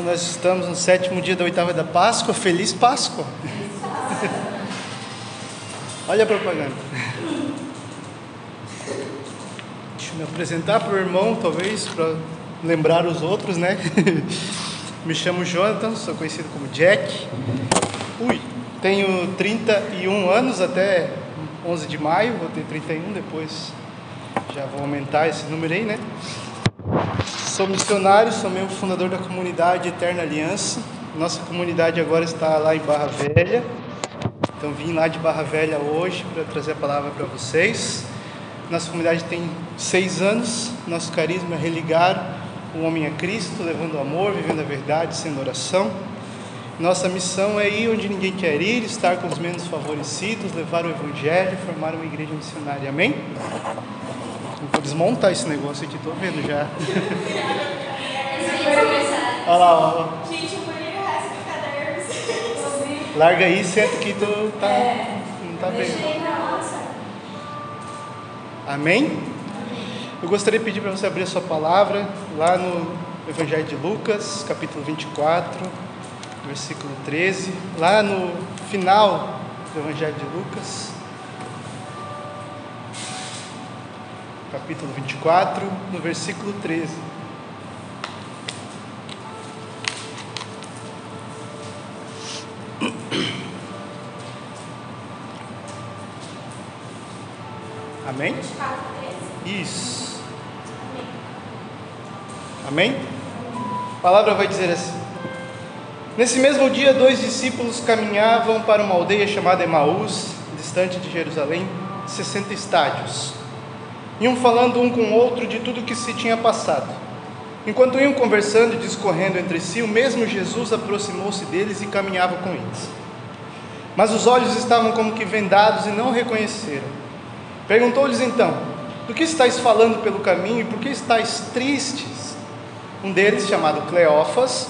Nós estamos no sétimo dia da oitava da Páscoa. Feliz Páscoa! Olha a propaganda. Deixa eu me apresentar para o irmão, talvez, para lembrar os outros, né? me chamo Jonathan, sou conhecido como Jack. Ui, tenho 31 anos até 11 de maio, vou ter 31 depois. Já vou aumentar esse número aí, né? Sou missionário, sou membro fundador da comunidade Eterna Aliança. Nossa comunidade agora está lá em Barra Velha. Então vim lá de Barra Velha hoje para trazer a palavra para vocês. Nossa comunidade tem seis anos. Nosso carisma é religar o homem a Cristo, levando amor, vivendo a verdade, sendo oração. Nossa missão é ir onde ninguém quer ir, estar com os menos favorecidos, levar o Evangelho, formar uma igreja missionária. Amém? Vou desmontar esse negócio aqui, tô vendo já. Olha lá, ó. Gente, eu molhei o resto do caderno. Larga aí, senta que tu tá, não tá bem. Amém? Eu gostaria de pedir para você abrir a sua palavra lá no Evangelho de Lucas, capítulo 24, versículo 13. Lá no final do Evangelho de Lucas, capítulo 24, no versículo 13. Amém? 24, 13. Isso. Amém? A palavra vai dizer assim: Nesse mesmo dia, dois discípulos caminhavam para uma aldeia chamada Emaús, distante de Jerusalém, 60 estádios. Iam falando um com o outro de tudo o que se tinha passado. Enquanto iam conversando e discorrendo entre si, o mesmo Jesus aproximou-se deles e caminhava com eles. Mas os olhos estavam como que vendados e não reconheceram. Perguntou-lhes então: Do que estáis falando pelo caminho e por que estáis tristes? Um deles, chamado Cleófas,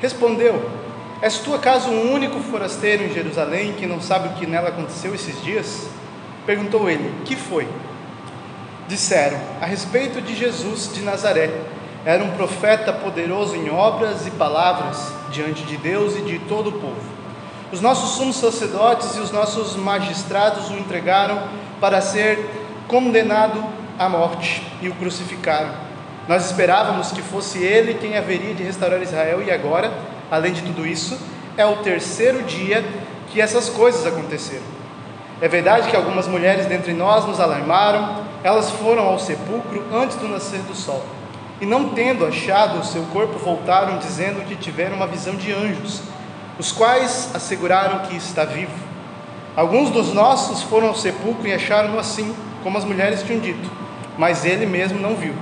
respondeu: És tu acaso o único forasteiro em Jerusalém que não sabe o que nela aconteceu esses dias? Perguntou ele: Que foi? Disseram: A respeito de Jesus de Nazaré. Era um profeta poderoso em obras e palavras diante de Deus e de todo o povo. Os nossos sumos sacerdotes e os nossos magistrados o entregaram para ser condenado à morte e o crucificaram. Nós esperávamos que fosse ele quem haveria de restaurar Israel e agora, além de tudo isso, é o terceiro dia que essas coisas aconteceram. É verdade que algumas mulheres dentre nós nos alarmaram, elas foram ao sepulcro antes do nascer do sol. E não tendo achado o seu corpo, voltaram dizendo que tiveram uma visão de anjos, os quais asseguraram que está vivo. Alguns dos nossos foram ao sepulcro e acharam-no assim, como as mulheres tinham dito, mas ele mesmo não viu.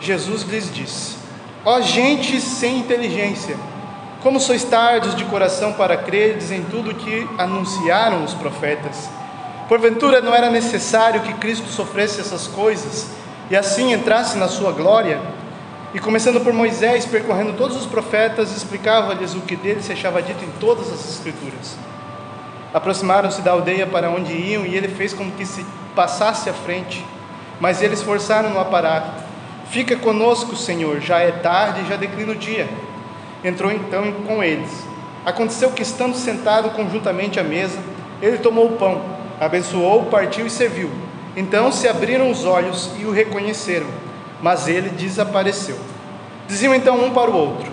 Jesus lhes disse: Ó gente sem inteligência, como sois tardos de coração para crerdes em tudo que anunciaram os profetas? Porventura não era necessário que Cristo sofresse essas coisas e assim entrasse na sua glória? E começando por Moisés, percorrendo todos os profetas, explicava-lhes o que dele se achava dito em todas as Escrituras. Aproximaram-se da aldeia para onde iam e ele fez como que se passasse à frente, mas eles forçaram-no a parar. Fica conosco, Senhor, já é tarde e já declina o dia. Entrou então com eles. Aconteceu que, estando sentado conjuntamente à mesa, ele tomou o pão, abençoou, partiu e serviu. Então se abriram os olhos e o reconheceram, mas ele desapareceu. Diziam então um para o outro: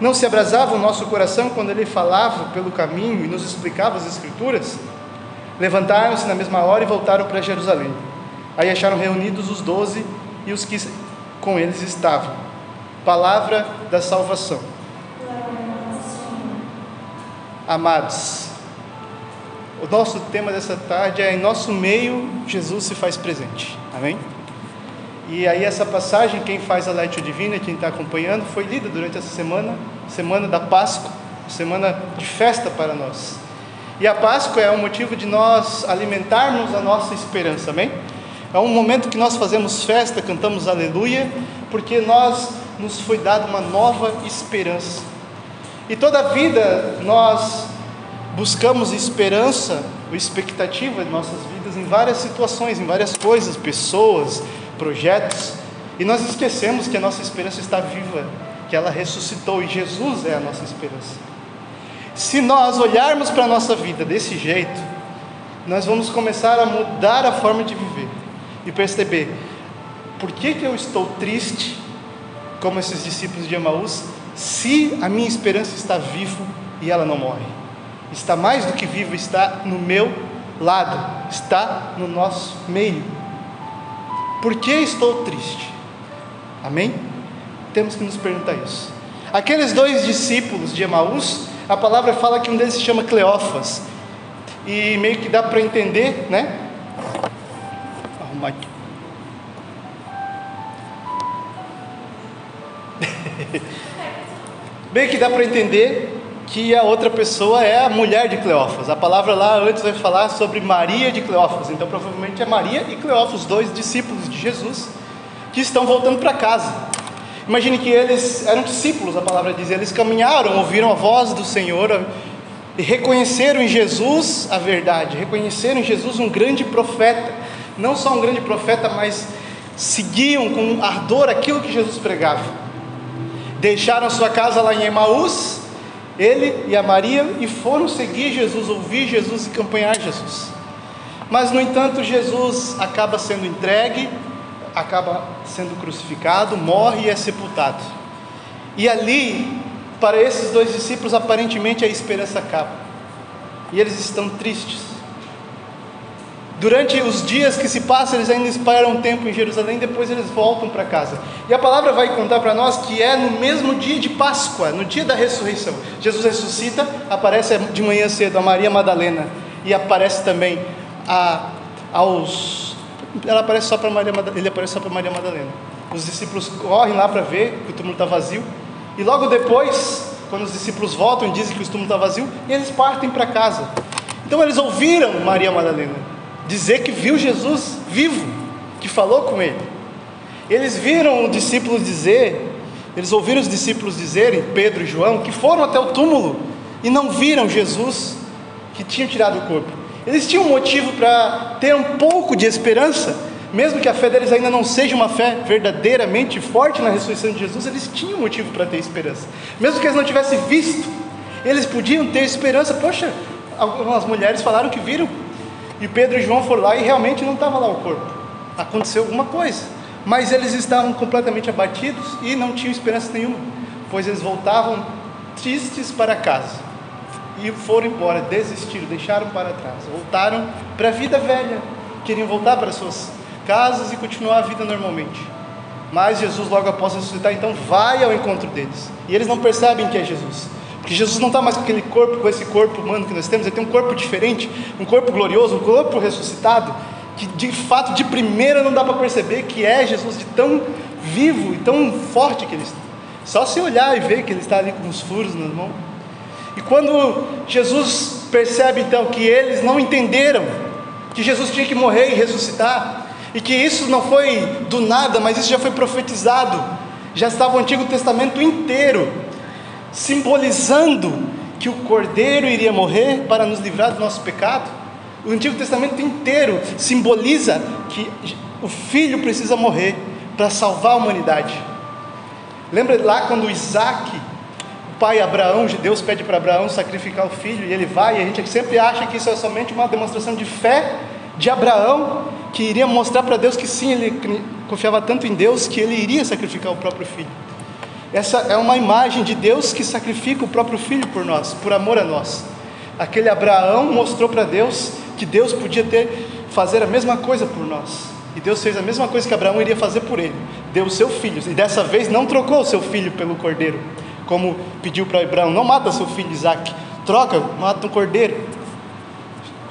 Não se abrasava o nosso coração quando ele falava pelo caminho e nos explicava as Escrituras? Levantaram-se na mesma hora e voltaram para Jerusalém. Aí acharam reunidos os doze e os que com eles estavam. Palavra da salvação. Amados, o nosso tema dessa tarde é em nosso meio Jesus se faz presente. Amém? E aí essa passagem, quem faz a Lectio Divina, quem está acompanhando, foi lida durante essa semana, semana da Páscoa, semana de festa para nós. E a Páscoa é um motivo de nós alimentarmos a nossa esperança, amém? É um momento que nós fazemos festa, cantamos aleluia, porque nós nos foi dada uma nova esperança. E toda a vida nós buscamos esperança ou expectativa em nossas vidas em várias situações, em várias coisas, pessoas, projetos, e nós esquecemos que a nossa esperança está viva que ela ressuscitou e Jesus é a nossa esperança. Se nós olharmos para a nossa vida desse jeito, nós vamos começar a mudar a forma de viver e perceber por que, que eu estou triste, como esses discípulos de Emaús, se a minha esperança está viva e ela não morre. Está mais do que viva, está no meu lado, está no nosso meio. Por que estou triste? Amém? Temos que nos perguntar isso. Aqueles dois discípulos de Emaús, a palavra fala que um deles se chama Cleófas. E meio que dá para entender, né? Arrumar aqui. Bem que dá para entender que a outra pessoa é a mulher de Cleófas. A palavra lá antes vai falar sobre Maria de Cleófas. Então provavelmente é Maria e Cleófas, dois discípulos de Jesus, que estão voltando para casa. Imagine que eles eram discípulos, a palavra diz, eles caminharam, ouviram a voz do Senhor e reconheceram em Jesus a verdade, reconheceram em Jesus um grande profeta, não só um grande profeta, mas seguiam com ardor aquilo que Jesus pregava deixaram sua casa lá em Emaús, ele e a Maria, e foram seguir Jesus, ouvir Jesus e acompanhar Jesus. Mas, no entanto, Jesus acaba sendo entregue, acaba sendo crucificado, morre e é sepultado. E ali, para esses dois discípulos, aparentemente a esperança acaba. E eles estão tristes. Durante os dias que se passam, eles ainda esperam um tempo em Jerusalém, depois eles voltam para casa. E a palavra vai contar para nós que é no mesmo dia de Páscoa, no dia da ressurreição. Jesus ressuscita, aparece de manhã cedo a Maria Madalena e aparece também a, aos. Ela aparece só para Maria ele aparece só para Maria Madalena. Os discípulos correm lá para ver que o túmulo está vazio. E logo depois, quando os discípulos voltam e dizem que o túmulo está vazio, eles partem para casa. Então eles ouviram Maria Madalena dizer que viu Jesus vivo, que falou com ele. Eles viram os discípulos dizer, eles ouviram os discípulos dizerem, Pedro e João, que foram até o túmulo e não viram Jesus que tinha tirado o corpo. Eles tinham motivo para ter um pouco de esperança, mesmo que a fé deles ainda não seja uma fé verdadeiramente forte na ressurreição de Jesus, eles tinham motivo para ter esperança. Mesmo que eles não tivessem visto, eles podiam ter esperança. Poxa, algumas mulheres falaram que viram e Pedro e João foram lá e realmente não estava lá o corpo. Aconteceu alguma coisa. Mas eles estavam completamente abatidos e não tinham esperança nenhuma, pois eles voltavam tristes para casa. E foram embora, desistiram, deixaram para trás, voltaram para a vida velha, queriam voltar para suas casas e continuar a vida normalmente. Mas Jesus, logo após ressuscitar, então vai ao encontro deles. E eles não percebem que é Jesus. Porque Jesus não está mais com aquele corpo, com esse corpo humano que nós temos, ele tem um corpo diferente, um corpo glorioso, um corpo ressuscitado, que de fato, de primeira, não dá para perceber que é Jesus de tão vivo e tão forte que ele está. Só se olhar e ver que ele está ali com os furos nas mãos. E quando Jesus percebe então que eles não entenderam que Jesus tinha que morrer e ressuscitar, e que isso não foi do nada, mas isso já foi profetizado, já estava o Antigo Testamento inteiro simbolizando que o Cordeiro iria morrer para nos livrar do nosso pecado. O Antigo Testamento inteiro simboliza que o filho precisa morrer para salvar a humanidade. Lembra lá quando Isaac, o pai Abraão, Deus pede para Abraão sacrificar o filho e ele vai, e a gente sempre acha que isso é somente uma demonstração de fé de Abraão, que iria mostrar para Deus que sim, ele confiava tanto em Deus que ele iria sacrificar o próprio filho. Essa é uma imagem de Deus que sacrifica o próprio filho por nós, por amor a nós. Aquele Abraão mostrou para Deus que Deus podia ter fazer a mesma coisa por nós. E Deus fez a mesma coisa que Abraão iria fazer por ele. Deu o seu filho. E dessa vez não trocou o seu filho pelo cordeiro, como pediu para Abraão: não mata seu filho Isaac, troca, mata um cordeiro.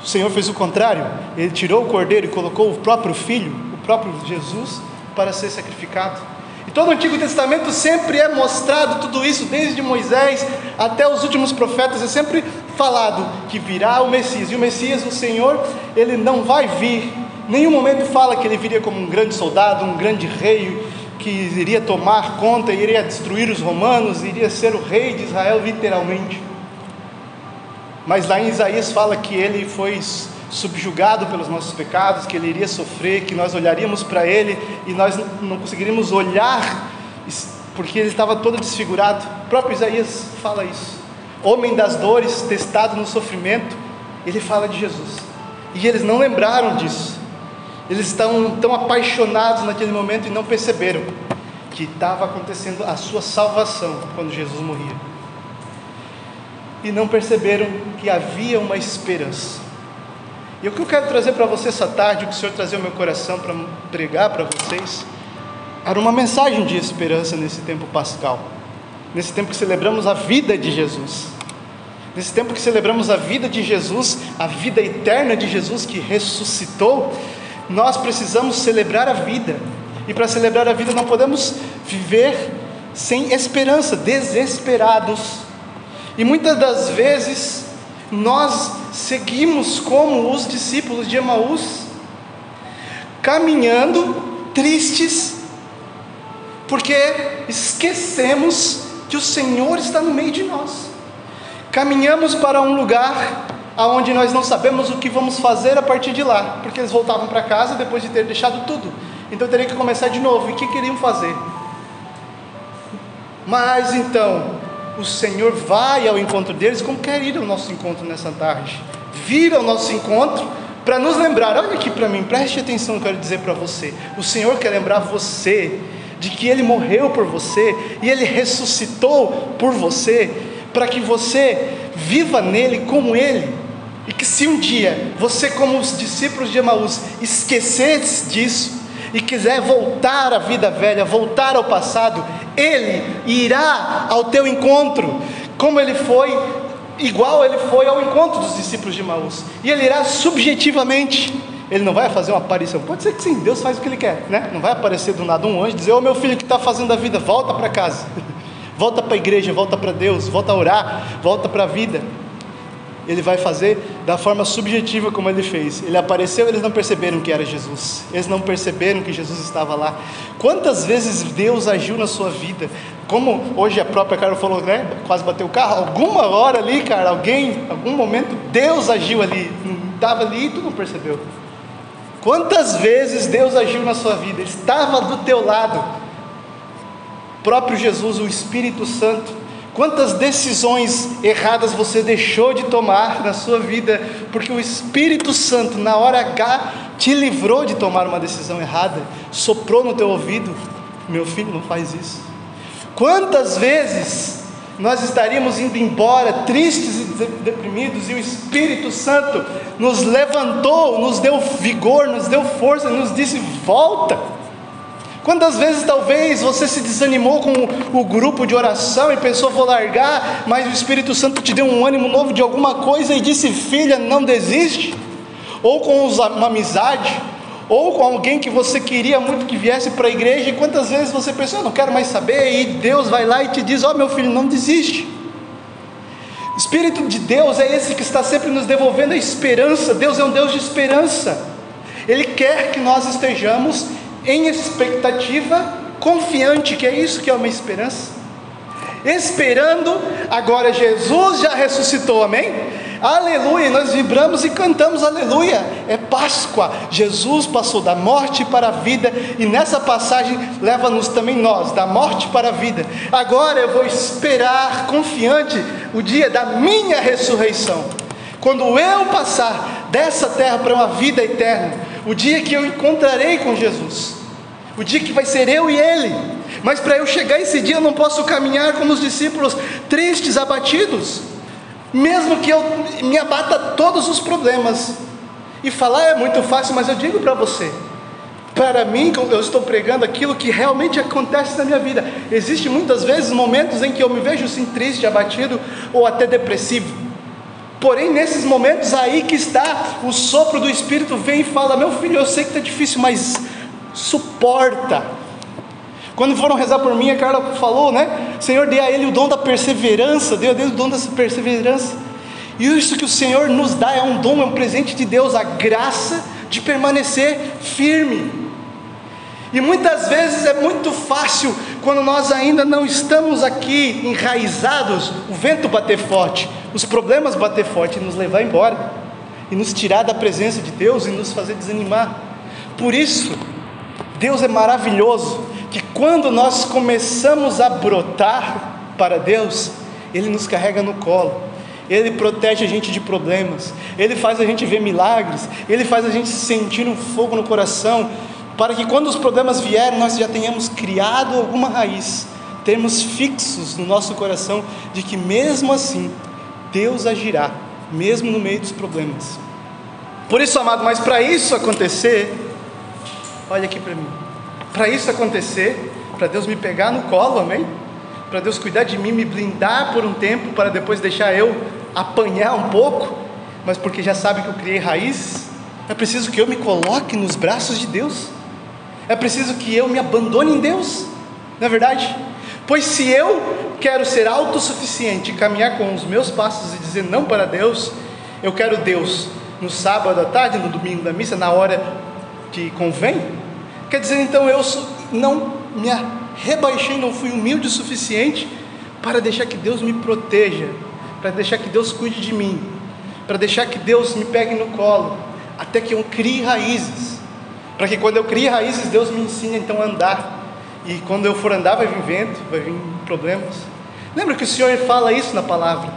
O Senhor fez o contrário. Ele tirou o cordeiro e colocou o próprio filho, o próprio Jesus, para ser sacrificado. Todo o Antigo Testamento sempre é mostrado tudo isso, desde Moisés até os últimos profetas, é sempre falado que virá o Messias. E o Messias, o Senhor, ele não vai vir. Nenhum momento fala que ele viria como um grande soldado, um grande rei, que iria tomar conta, iria destruir os romanos, iria ser o rei de Israel, literalmente. Mas lá em Isaías fala que ele foi subjugado pelos nossos pecados, que ele iria sofrer, que nós olharíamos para ele e nós não conseguiríamos olhar porque ele estava todo desfigurado. O próprio Isaías fala isso. Homem das dores, testado no sofrimento, ele fala de Jesus. E eles não lembraram disso. Eles estão tão apaixonados naquele momento e não perceberam que estava acontecendo a sua salvação quando Jesus morria. E não perceberam que havia uma esperança. E o que eu quero trazer para você essa tarde, o que o Senhor trazia ao meu coração para pregar para vocês, era uma mensagem de esperança nesse tempo pascal, nesse tempo que celebramos a vida de Jesus, nesse tempo que celebramos a vida de Jesus, a vida eterna de Jesus que ressuscitou, nós precisamos celebrar a vida, e para celebrar a vida não podemos viver sem esperança, desesperados, e muitas das vezes nós seguimos como os discípulos de Emaús, caminhando tristes, porque esquecemos que o Senhor está no meio de nós. Caminhamos para um lugar aonde nós não sabemos o que vamos fazer a partir de lá, porque eles voltavam para casa depois de ter deixado tudo. Então teria que começar de novo. E o que queriam fazer? Mas então, o Senhor vai ao encontro deles, como quer ir ao nosso encontro nessa tarde. Vira ao nosso encontro para nos lembrar. Olha aqui para mim, preste atenção, quero dizer para você. O Senhor quer lembrar você de que Ele morreu por você e Ele ressuscitou por você, para que você viva nele como Ele. E que se um dia você, como os discípulos de Emaús, esquecesse disso e quiser voltar à vida velha, voltar ao passado, Ele irá ao teu encontro, como Ele foi, igual Ele foi ao encontro dos discípulos de Emaús, e Ele irá subjetivamente. Ele não vai fazer uma aparição. Pode ser que sim, Deus faz o que Ele quer, né? Não vai aparecer do nada um anjo e dizer: Ô meu filho que está fazendo a vida, volta para casa, volta para a igreja, volta para Deus, volta a orar, volta para a vida ele vai fazer da forma subjetiva como ele fez. Ele apareceu, eles não perceberam que era Jesus. Eles não perceberam que Jesus estava lá. Quantas vezes Deus agiu na sua vida? Como hoje a própria Carol falou, né? Quase bateu o carro. Alguma hora ali, cara, alguém, algum momento, Deus agiu ali. Estava ali e tu não percebeu. Quantas vezes Deus agiu na sua vida? Ele estava do teu lado. O próprio Jesus, o Espírito Santo, Quantas decisões erradas você deixou de tomar na sua vida, porque o Espírito Santo, na hora H, te livrou de tomar uma decisão errada, soprou no teu ouvido: meu filho, não faz isso. Quantas vezes nós estaríamos indo embora tristes e deprimidos, e o Espírito Santo nos levantou, nos deu vigor, nos deu força, nos disse: volta Quantas vezes talvez você se desanimou com o grupo de oração e pensou vou largar, mas o Espírito Santo te deu um ânimo novo de alguma coisa e disse filha, não desiste? Ou com uma amizade, ou com alguém que você queria muito que viesse para a igreja, e quantas vezes você pensou, eu não quero mais saber, e Deus vai lá e te diz, ó oh, meu filho, não desiste. O Espírito de Deus é esse que está sempre nos devolvendo a esperança, Deus é um Deus de esperança. Ele quer que nós estejamos em expectativa confiante, que é isso que é uma esperança. Esperando, agora Jesus já ressuscitou, amém? Aleluia, nós vibramos e cantamos aleluia. É Páscoa. Jesus passou da morte para a vida e nessa passagem leva-nos também nós da morte para a vida. Agora eu vou esperar confiante o dia da minha ressurreição. Quando eu passar dessa terra para uma vida eterna, o dia que eu encontrarei com Jesus, o dia que vai ser eu e Ele. Mas para eu chegar esse dia, eu não posso caminhar como os discípulos, tristes, abatidos, mesmo que eu me abata todos os problemas. E falar é muito fácil, mas eu digo para você, para mim, eu estou pregando aquilo que realmente acontece na minha vida. Existem muitas vezes momentos em que eu me vejo assim triste, abatido ou até depressivo. Porém, nesses momentos aí que está o sopro do Espírito vem e fala: Meu filho, eu sei que está difícil, mas suporta. Quando foram rezar por mim, a Carla falou, né? Senhor, dê a ele o dom da perseverança, dê a Deus o dom dessa perseverança. E isso que o Senhor nos dá é um dom, é um presente de Deus, a graça de permanecer firme. E muitas vezes é muito fácil, quando nós ainda não estamos aqui enraizados, o vento bater forte, os problemas bater forte e nos levar embora, e nos tirar da presença de Deus e nos fazer desanimar. Por isso, Deus é maravilhoso, que quando nós começamos a brotar para Deus, Ele nos carrega no colo, Ele protege a gente de problemas, Ele faz a gente ver milagres, Ele faz a gente sentir um fogo no coração, para que quando os problemas vierem, nós já tenhamos criado alguma raiz, termos fixos no nosso coração de que mesmo assim, Deus agirá, mesmo no meio dos problemas. Por isso, amado, mas para isso acontecer, olha aqui para mim, para isso acontecer, para Deus me pegar no colo, amém? Para Deus cuidar de mim, me blindar por um tempo, para depois deixar eu apanhar um pouco, mas porque já sabe que eu criei raízes, é preciso que eu me coloque nos braços de Deus, é preciso que eu me abandone em Deus, não é verdade? Pois se eu quero ser autossuficiente, caminhar com os meus passos e dizer não para Deus, eu quero Deus no sábado à tarde, no domingo da missa, na hora que convém? Quer dizer, então eu não me rebaixei, não fui humilde o suficiente para deixar que Deus me proteja, para deixar que Deus cuide de mim, para deixar que Deus me pegue no colo, até que eu crie raízes, para que quando eu crie raízes, Deus me ensine então a andar, e quando eu for andar, vai vir vento, vai vir problemas. Lembra que o Senhor fala isso na palavra?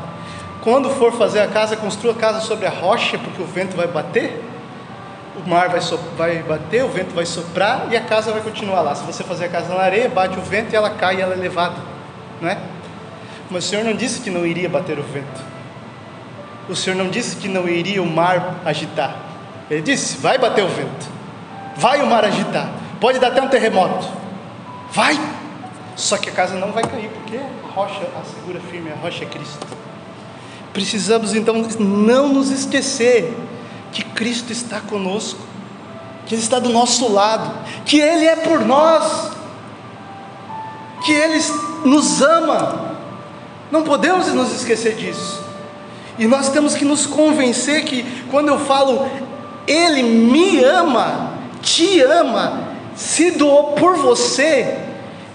Quando for fazer a casa, construa a casa sobre a rocha, porque o vento vai bater, o mar vai, so, vai bater, o vento vai soprar e a casa vai continuar lá. Se você fazer a casa na areia, bate o vento e ela cai e ela é levada, não é? Mas o Senhor não disse que não iria bater o vento. O Senhor não disse que não iria o mar agitar. Ele disse: vai bater o vento, vai o mar agitar, pode dar até um terremoto, vai. Só que a casa não vai cair, porque a rocha assegura firme, a rocha é Cristo. Precisamos então não nos esquecer que Cristo está conosco, que Ele está do nosso lado, que Ele é por nós, que Ele nos ama. Não podemos nos esquecer disso. E nós temos que nos convencer que quando eu falo Ele me ama, te ama, se doou por você,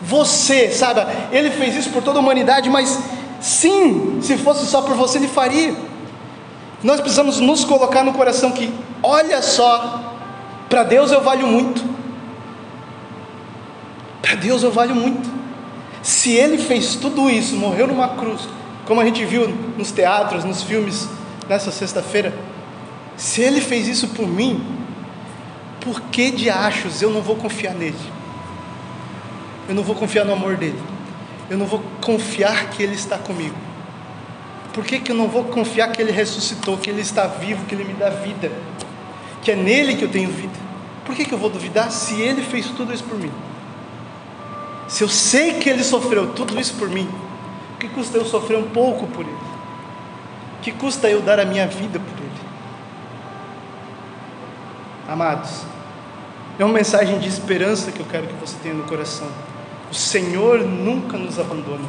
você, sabe, Ele fez isso por toda a humanidade, mas Sim, se fosse só por você, ele faria. Nós precisamos nos colocar no coração que, olha só, para Deus eu valho muito. Para Deus eu valho muito. Se Ele fez tudo isso, morreu numa cruz, como a gente viu nos teatros, nos filmes, nessa sexta-feira, se Ele fez isso por mim, por que de achos eu não vou confiar nele? Eu não vou confiar no amor dele eu não vou confiar que Ele está comigo? Por que, que eu não vou confiar que Ele ressuscitou, que Ele está vivo, que Ele me dá vida, que é nele que eu tenho vida? Por que, que eu vou duvidar se Ele fez tudo isso por mim? Se eu sei que Ele sofreu tudo isso por mim, que custa eu sofrer um pouco por Ele? Que custa eu dar a minha vida por Ele? Amados, é uma mensagem de esperança que eu quero que você tenha no coração. O Senhor nunca nos abandona,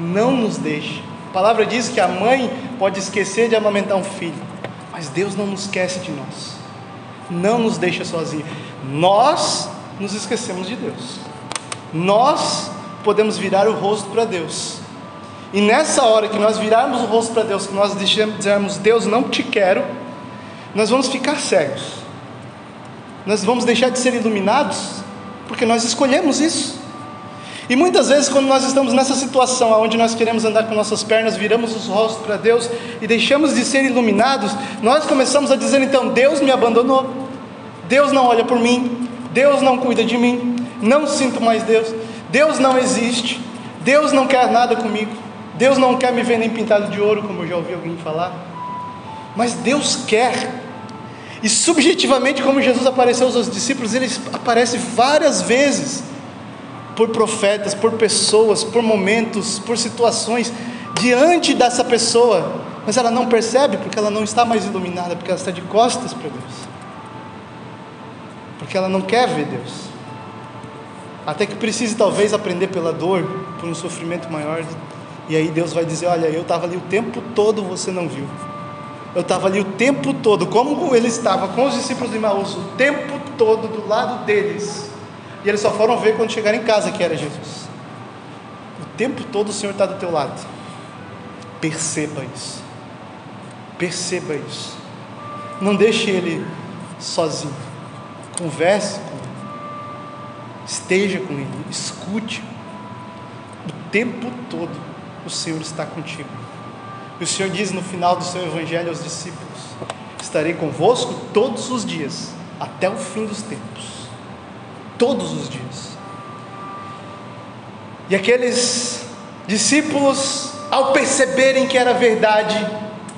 não nos deixa. A palavra diz que a mãe pode esquecer de amamentar um filho, mas Deus não nos esquece de nós, não nos deixa sozinhos. Nós nos esquecemos de Deus, nós podemos virar o rosto para Deus, e nessa hora que nós virarmos o rosto para Deus, que nós dizermos, Deus, não te quero, nós vamos ficar cegos, nós vamos deixar de ser iluminados, porque nós escolhemos isso. E muitas vezes, quando nós estamos nessa situação onde nós queremos andar com nossas pernas, viramos os rostos para Deus e deixamos de ser iluminados, nós começamos a dizer então: Deus me abandonou, Deus não olha por mim, Deus não cuida de mim, não sinto mais Deus, Deus não existe, Deus não quer nada comigo, Deus não quer me ver nem pintado de ouro, como eu já ouvi alguém falar. Mas Deus quer, e subjetivamente, como Jesus apareceu aos discípulos, ele aparece várias vezes por profetas, por pessoas, por momentos, por situações diante dessa pessoa, mas ela não percebe porque ela não está mais iluminada, porque ela está de costas para Deus, porque ela não quer ver Deus, até que precise talvez aprender pela dor, por um sofrimento maior, e aí Deus vai dizer: Olha, eu estava ali o tempo todo, você não viu. Eu estava ali o tempo todo, como ele estava com os discípulos de Maús, o tempo todo do lado deles e eles só foram ver quando chegaram em casa que era Jesus. O tempo todo o Senhor está do teu lado. Perceba isso. Perceba isso. Não deixe ele sozinho. Converse com ele. esteja com Ele, escute. O tempo todo o Senhor está contigo. E o Senhor diz no final do seu evangelho aos discípulos: Estarei convosco todos os dias, até o fim dos tempos. Todos os dias. E aqueles discípulos, ao perceberem que era verdade,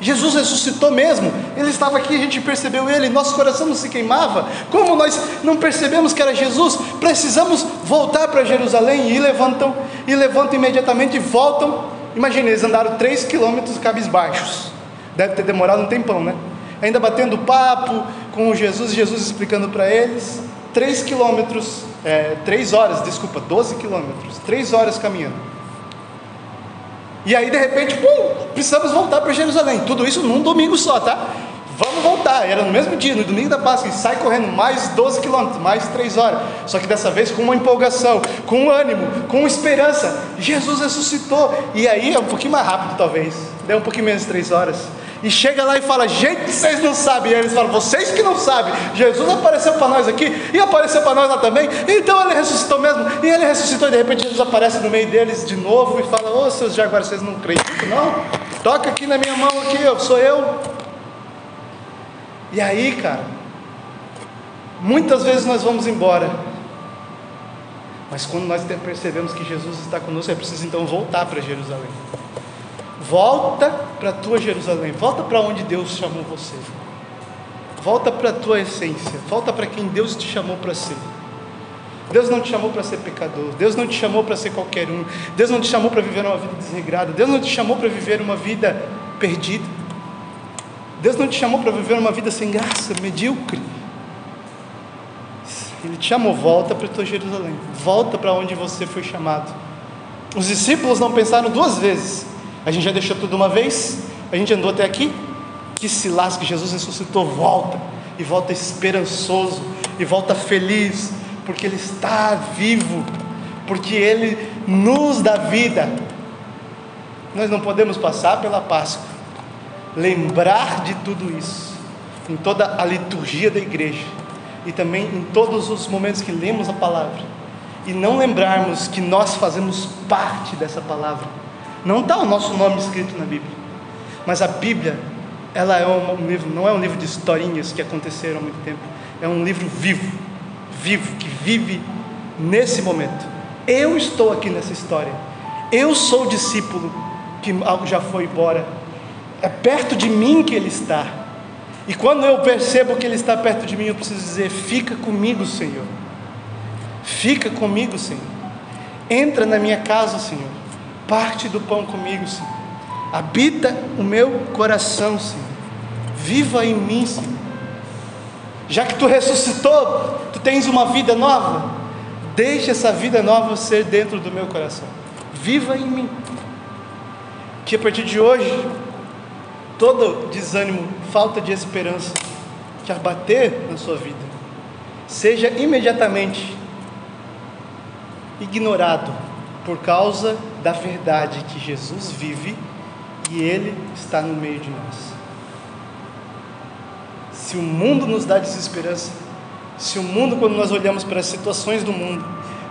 Jesus ressuscitou mesmo, ele estava aqui, a gente percebeu ele, nosso coração não se queimava. Como nós não percebemos que era Jesus, precisamos voltar para Jerusalém e levantam, e levantam imediatamente e voltam. Imagina, eles andaram 3 quilômetros cabisbaixos, deve ter demorado um tempão, né? Ainda batendo papo com Jesus, Jesus explicando para eles, 3 quilômetros, é, 3 horas, desculpa, 12 quilômetros, 3 horas caminhando. E aí, de repente, pum, precisamos voltar para Jerusalém. Tudo isso num domingo só, tá? Vamos voltar. Era no mesmo dia, no domingo da Páscoa, e sai correndo mais 12 quilômetros, mais 3 horas. Só que dessa vez com uma empolgação, com um ânimo, com esperança. Jesus ressuscitou. E aí é um pouquinho mais rápido, talvez. Deu um pouquinho menos de 3 horas. E chega lá e fala: Gente, vocês não sabem. E eles falam: Vocês que não sabem. Jesus apareceu para nós aqui e apareceu para nós lá também. Então ele ressuscitou mesmo. E ele ressuscitou. E de repente Jesus aparece no meio deles de novo e fala: Ô oh, seus jaguares, vocês não acreditam, não? Toca aqui na minha mão, aqui, eu sou eu. E aí, cara, muitas vezes nós vamos embora. Mas quando nós percebemos que Jesus está conosco, é preciso então voltar para Jerusalém. Volta para a tua Jerusalém, volta para onde Deus chamou você. Volta para a tua essência, volta para quem Deus te chamou para ser. Deus não te chamou para ser pecador, Deus não te chamou para ser qualquer um, Deus não te chamou para viver uma vida desregrada, Deus não te chamou para viver uma vida perdida, Deus não te chamou para viver uma vida sem graça, medíocre. Ele te chamou, volta para tua Jerusalém, volta para onde você foi chamado. Os discípulos não pensaram duas vezes, a gente já deixou tudo uma vez, a gente andou até aqui, que se lasque, Jesus ressuscitou, volta, e volta esperançoso, e volta feliz, porque Ele está vivo, porque Ele nos dá vida. Nós não podemos passar pela Páscoa, lembrar de tudo isso, em toda a liturgia da igreja, e também em todos os momentos que lemos a palavra, e não lembrarmos que nós fazemos parte dessa palavra. Não está o nosso nome escrito na Bíblia, mas a Bíblia, ela é um livro, não é um livro de historinhas que aconteceram há muito tempo, é um livro vivo, vivo, que vive nesse momento. Eu estou aqui nessa história, eu sou discípulo que já foi embora, é perto de mim que ele está, e quando eu percebo que ele está perto de mim, eu preciso dizer: fica comigo, Senhor, fica comigo, Senhor, entra na minha casa, Senhor parte do pão comigo, Senhor. Habita o meu coração, Senhor. Viva em mim, Senhor. Já que tu ressuscitou, tu tens uma vida nova. Deixe essa vida nova ser dentro do meu coração. Viva em mim. Que a partir de hoje, todo desânimo, falta de esperança que abater na sua vida, seja imediatamente ignorado por causa da verdade que Jesus vive e Ele está no meio de nós. Se o mundo nos dá desesperança, se o mundo, quando nós olhamos para as situações do mundo,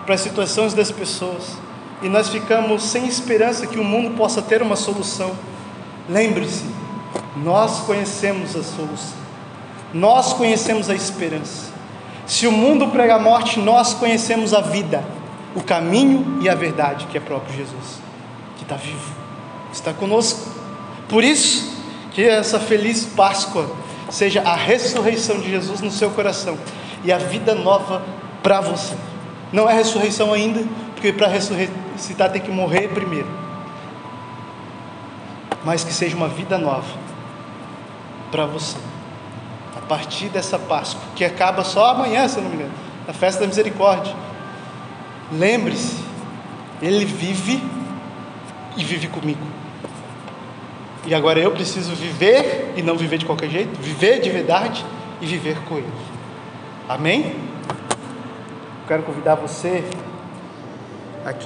para as situações das pessoas, e nós ficamos sem esperança que o mundo possa ter uma solução, lembre-se, nós conhecemos a solução, nós conhecemos a esperança. Se o mundo prega a morte, nós conhecemos a vida o caminho e a verdade, que é próprio Jesus, que está vivo, está conosco. Por isso, que essa feliz Páscoa seja a ressurreição de Jesus no seu coração e a vida nova para você. Não é ressurreição ainda, porque para ressuscitar tem que morrer primeiro. Mas que seja uma vida nova para você. A partir dessa Páscoa, que acaba só amanhã, se não me engano, na festa da misericórdia Lembre-se, Ele vive e vive comigo. E agora eu preciso viver e não viver de qualquer jeito, viver de verdade e viver com Ele. Amém? Quero convidar você